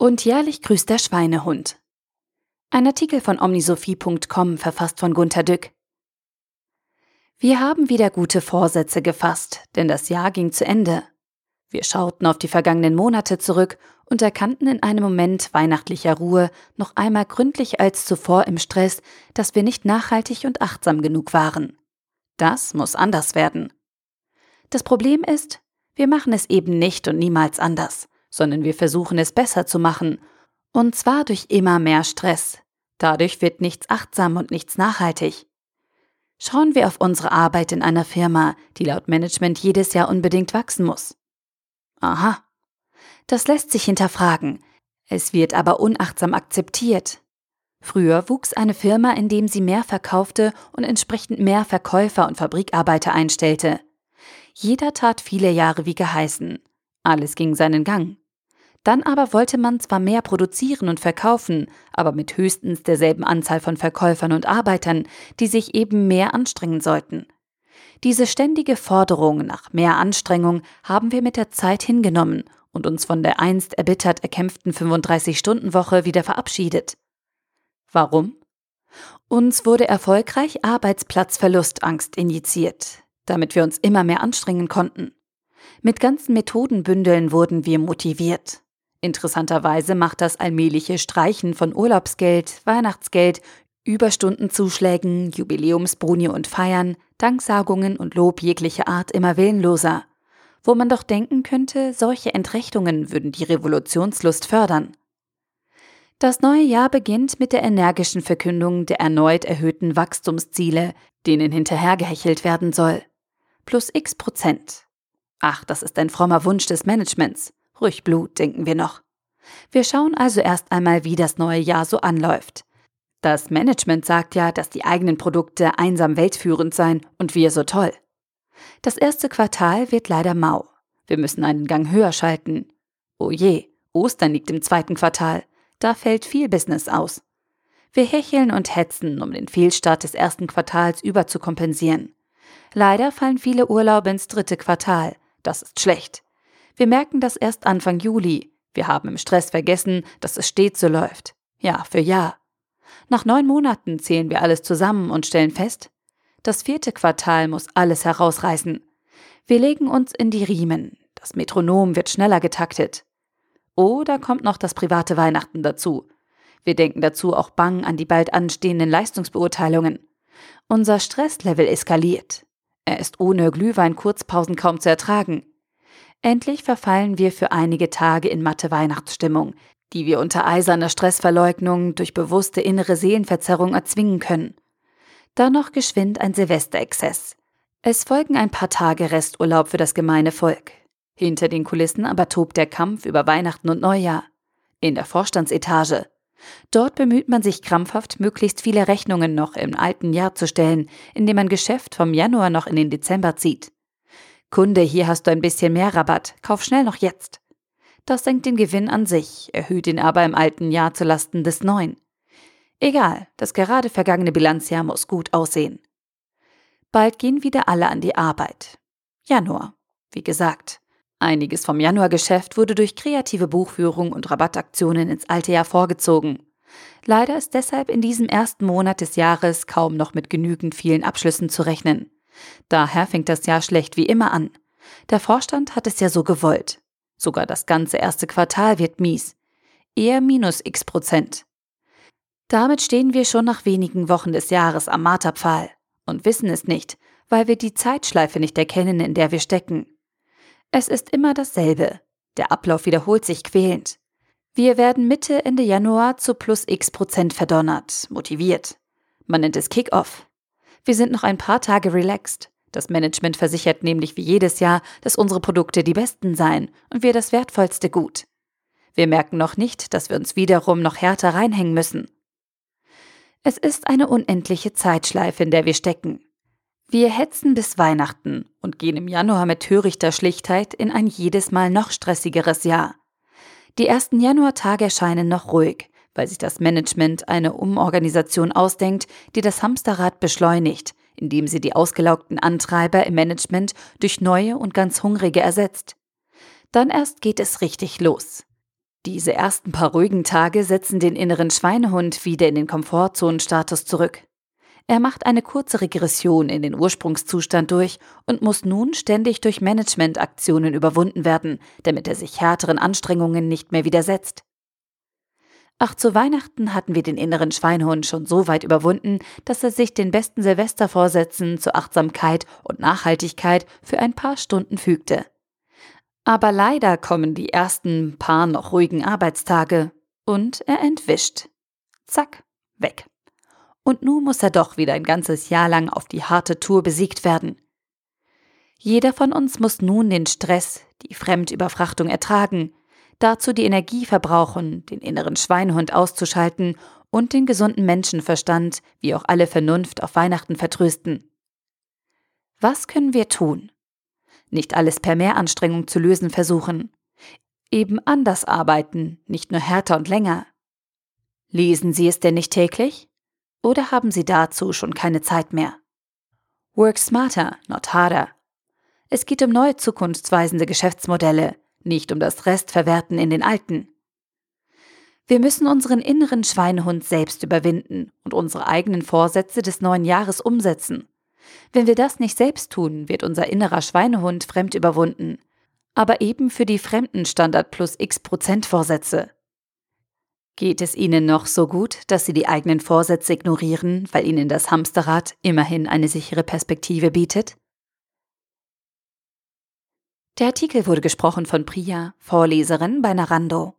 Und jährlich grüßt der Schweinehund. Ein Artikel von omnisophie.com verfasst von Gunter Dück. Wir haben wieder gute Vorsätze gefasst, denn das Jahr ging zu Ende. Wir schauten auf die vergangenen Monate zurück und erkannten in einem Moment weihnachtlicher Ruhe noch einmal gründlich als zuvor im Stress, dass wir nicht nachhaltig und achtsam genug waren. Das muss anders werden. Das Problem ist, wir machen es eben nicht und niemals anders sondern wir versuchen es besser zu machen. Und zwar durch immer mehr Stress. Dadurch wird nichts achtsam und nichts nachhaltig. Schauen wir auf unsere Arbeit in einer Firma, die laut Management jedes Jahr unbedingt wachsen muss. Aha. Das lässt sich hinterfragen. Es wird aber unachtsam akzeptiert. Früher wuchs eine Firma, indem sie mehr verkaufte und entsprechend mehr Verkäufer und Fabrikarbeiter einstellte. Jeder tat viele Jahre wie geheißen. Alles ging seinen Gang. Dann aber wollte man zwar mehr produzieren und verkaufen, aber mit höchstens derselben Anzahl von Verkäufern und Arbeitern, die sich eben mehr anstrengen sollten. Diese ständige Forderung nach mehr Anstrengung haben wir mit der Zeit hingenommen und uns von der einst erbittert erkämpften 35-Stunden-Woche wieder verabschiedet. Warum? Uns wurde erfolgreich Arbeitsplatzverlustangst injiziert, damit wir uns immer mehr anstrengen konnten. Mit ganzen Methodenbündeln wurden wir motiviert. Interessanterweise macht das allmähliche Streichen von Urlaubsgeld, Weihnachtsgeld, Überstundenzuschlägen, Jubiläumsbruni und Feiern, Danksagungen und Lob jeglicher Art immer willenloser. Wo man doch denken könnte, solche Entrechtungen würden die Revolutionslust fördern. Das neue Jahr beginnt mit der energischen Verkündung der erneut erhöhten Wachstumsziele, denen hinterhergehechelt werden soll. Plus x Prozent. Ach, das ist ein frommer Wunsch des Managements. Ruhig Blut, denken wir noch. Wir schauen also erst einmal, wie das neue Jahr so anläuft. Das Management sagt ja, dass die eigenen Produkte einsam weltführend seien und wir so toll. Das erste Quartal wird leider mau. Wir müssen einen Gang höher schalten. Oh je, Ostern liegt im zweiten Quartal. Da fällt viel Business aus. Wir hecheln und hetzen, um den Fehlstart des ersten Quartals überzukompensieren. Leider fallen viele Urlaube ins dritte Quartal. Das ist schlecht. Wir merken das erst Anfang Juli. Wir haben im Stress vergessen, dass es stets so läuft. Jahr für Jahr. Nach neun Monaten zählen wir alles zusammen und stellen fest, das vierte Quartal muss alles herausreißen. Wir legen uns in die Riemen. Das Metronom wird schneller getaktet. Da kommt noch das private Weihnachten dazu. Wir denken dazu auch bang an die bald anstehenden Leistungsbeurteilungen. Unser Stresslevel eskaliert. Er ist ohne Glühwein-Kurzpausen kaum zu ertragen. Endlich verfallen wir für einige Tage in matte Weihnachtsstimmung, die wir unter eiserner Stressverleugnung durch bewusste innere Seelenverzerrung erzwingen können. Dann noch geschwind ein Silvesterexzess. Es folgen ein paar Tage Resturlaub für das gemeine Volk. Hinter den Kulissen aber tobt der Kampf über Weihnachten und Neujahr. In der Vorstandsetage. Dort bemüht man sich krampfhaft, möglichst viele Rechnungen noch im alten Jahr zu stellen, indem man Geschäft vom Januar noch in den Dezember zieht. Kunde, hier hast du ein bisschen mehr Rabatt, kauf schnell noch jetzt. Das senkt den Gewinn an sich, erhöht ihn aber im alten Jahr zu Lasten des neuen. Egal, das gerade vergangene Bilanzjahr muss gut aussehen. Bald gehen wieder alle an die Arbeit. Januar, wie gesagt. Einiges vom Januargeschäft wurde durch kreative Buchführung und Rabattaktionen ins alte Jahr vorgezogen. Leider ist deshalb in diesem ersten Monat des Jahres kaum noch mit genügend vielen Abschlüssen zu rechnen. Daher fängt das Jahr schlecht wie immer an. Der Vorstand hat es ja so gewollt. Sogar das ganze erste Quartal wird mies. Eher minus x Prozent. Damit stehen wir schon nach wenigen Wochen des Jahres am Marterpfahl und wissen es nicht, weil wir die Zeitschleife nicht erkennen, in der wir stecken. Es ist immer dasselbe. Der Ablauf wiederholt sich quälend. Wir werden Mitte, Ende Januar zu plus x Prozent verdonnert, motiviert. Man nennt es Kick-Off. Wir sind noch ein paar Tage relaxed. Das Management versichert nämlich wie jedes Jahr, dass unsere Produkte die besten seien und wir das wertvollste Gut. Wir merken noch nicht, dass wir uns wiederum noch härter reinhängen müssen. Es ist eine unendliche Zeitschleife, in der wir stecken. Wir hetzen bis Weihnachten und gehen im Januar mit törichter Schlichtheit in ein jedes Mal noch stressigeres Jahr. Die ersten Januartage erscheinen noch ruhig, weil sich das Management eine Umorganisation ausdenkt, die das Hamsterrad beschleunigt, indem sie die ausgelaugten Antreiber im Management durch neue und ganz hungrige ersetzt. Dann erst geht es richtig los. Diese ersten paar ruhigen Tage setzen den inneren Schweinehund wieder in den Komfortzonenstatus zurück. Er macht eine kurze Regression in den Ursprungszustand durch und muss nun ständig durch Managementaktionen überwunden werden, damit er sich härteren Anstrengungen nicht mehr widersetzt. Ach, zu Weihnachten hatten wir den inneren Schweinhund schon so weit überwunden, dass er sich den besten Silvestervorsätzen zur Achtsamkeit und Nachhaltigkeit für ein paar Stunden fügte. Aber leider kommen die ersten paar noch ruhigen Arbeitstage und er entwischt. Zack, weg und nun muss er doch wieder ein ganzes Jahr lang auf die harte Tour besiegt werden. Jeder von uns muss nun den Stress, die Fremdüberfrachtung ertragen, dazu die Energie verbrauchen, den inneren Schweinhund auszuschalten und den gesunden Menschenverstand, wie auch alle Vernunft auf Weihnachten vertrösten. Was können wir tun? Nicht alles per Mehranstrengung zu lösen versuchen. Eben anders arbeiten, nicht nur härter und länger. Lesen Sie es denn nicht täglich? Oder haben Sie dazu schon keine Zeit mehr? Work smarter, not harder. Es geht um neue zukunftsweisende Geschäftsmodelle, nicht um das Restverwerten in den alten. Wir müssen unseren inneren Schweinehund selbst überwinden und unsere eigenen Vorsätze des neuen Jahres umsetzen. Wenn wir das nicht selbst tun, wird unser innerer Schweinehund fremd überwunden. Aber eben für die fremden Standard plus x Prozent Vorsätze. Geht es Ihnen noch so gut, dass Sie die eigenen Vorsätze ignorieren, weil Ihnen das Hamsterrad immerhin eine sichere Perspektive bietet? Der Artikel wurde gesprochen von Priya, Vorleserin bei Narando.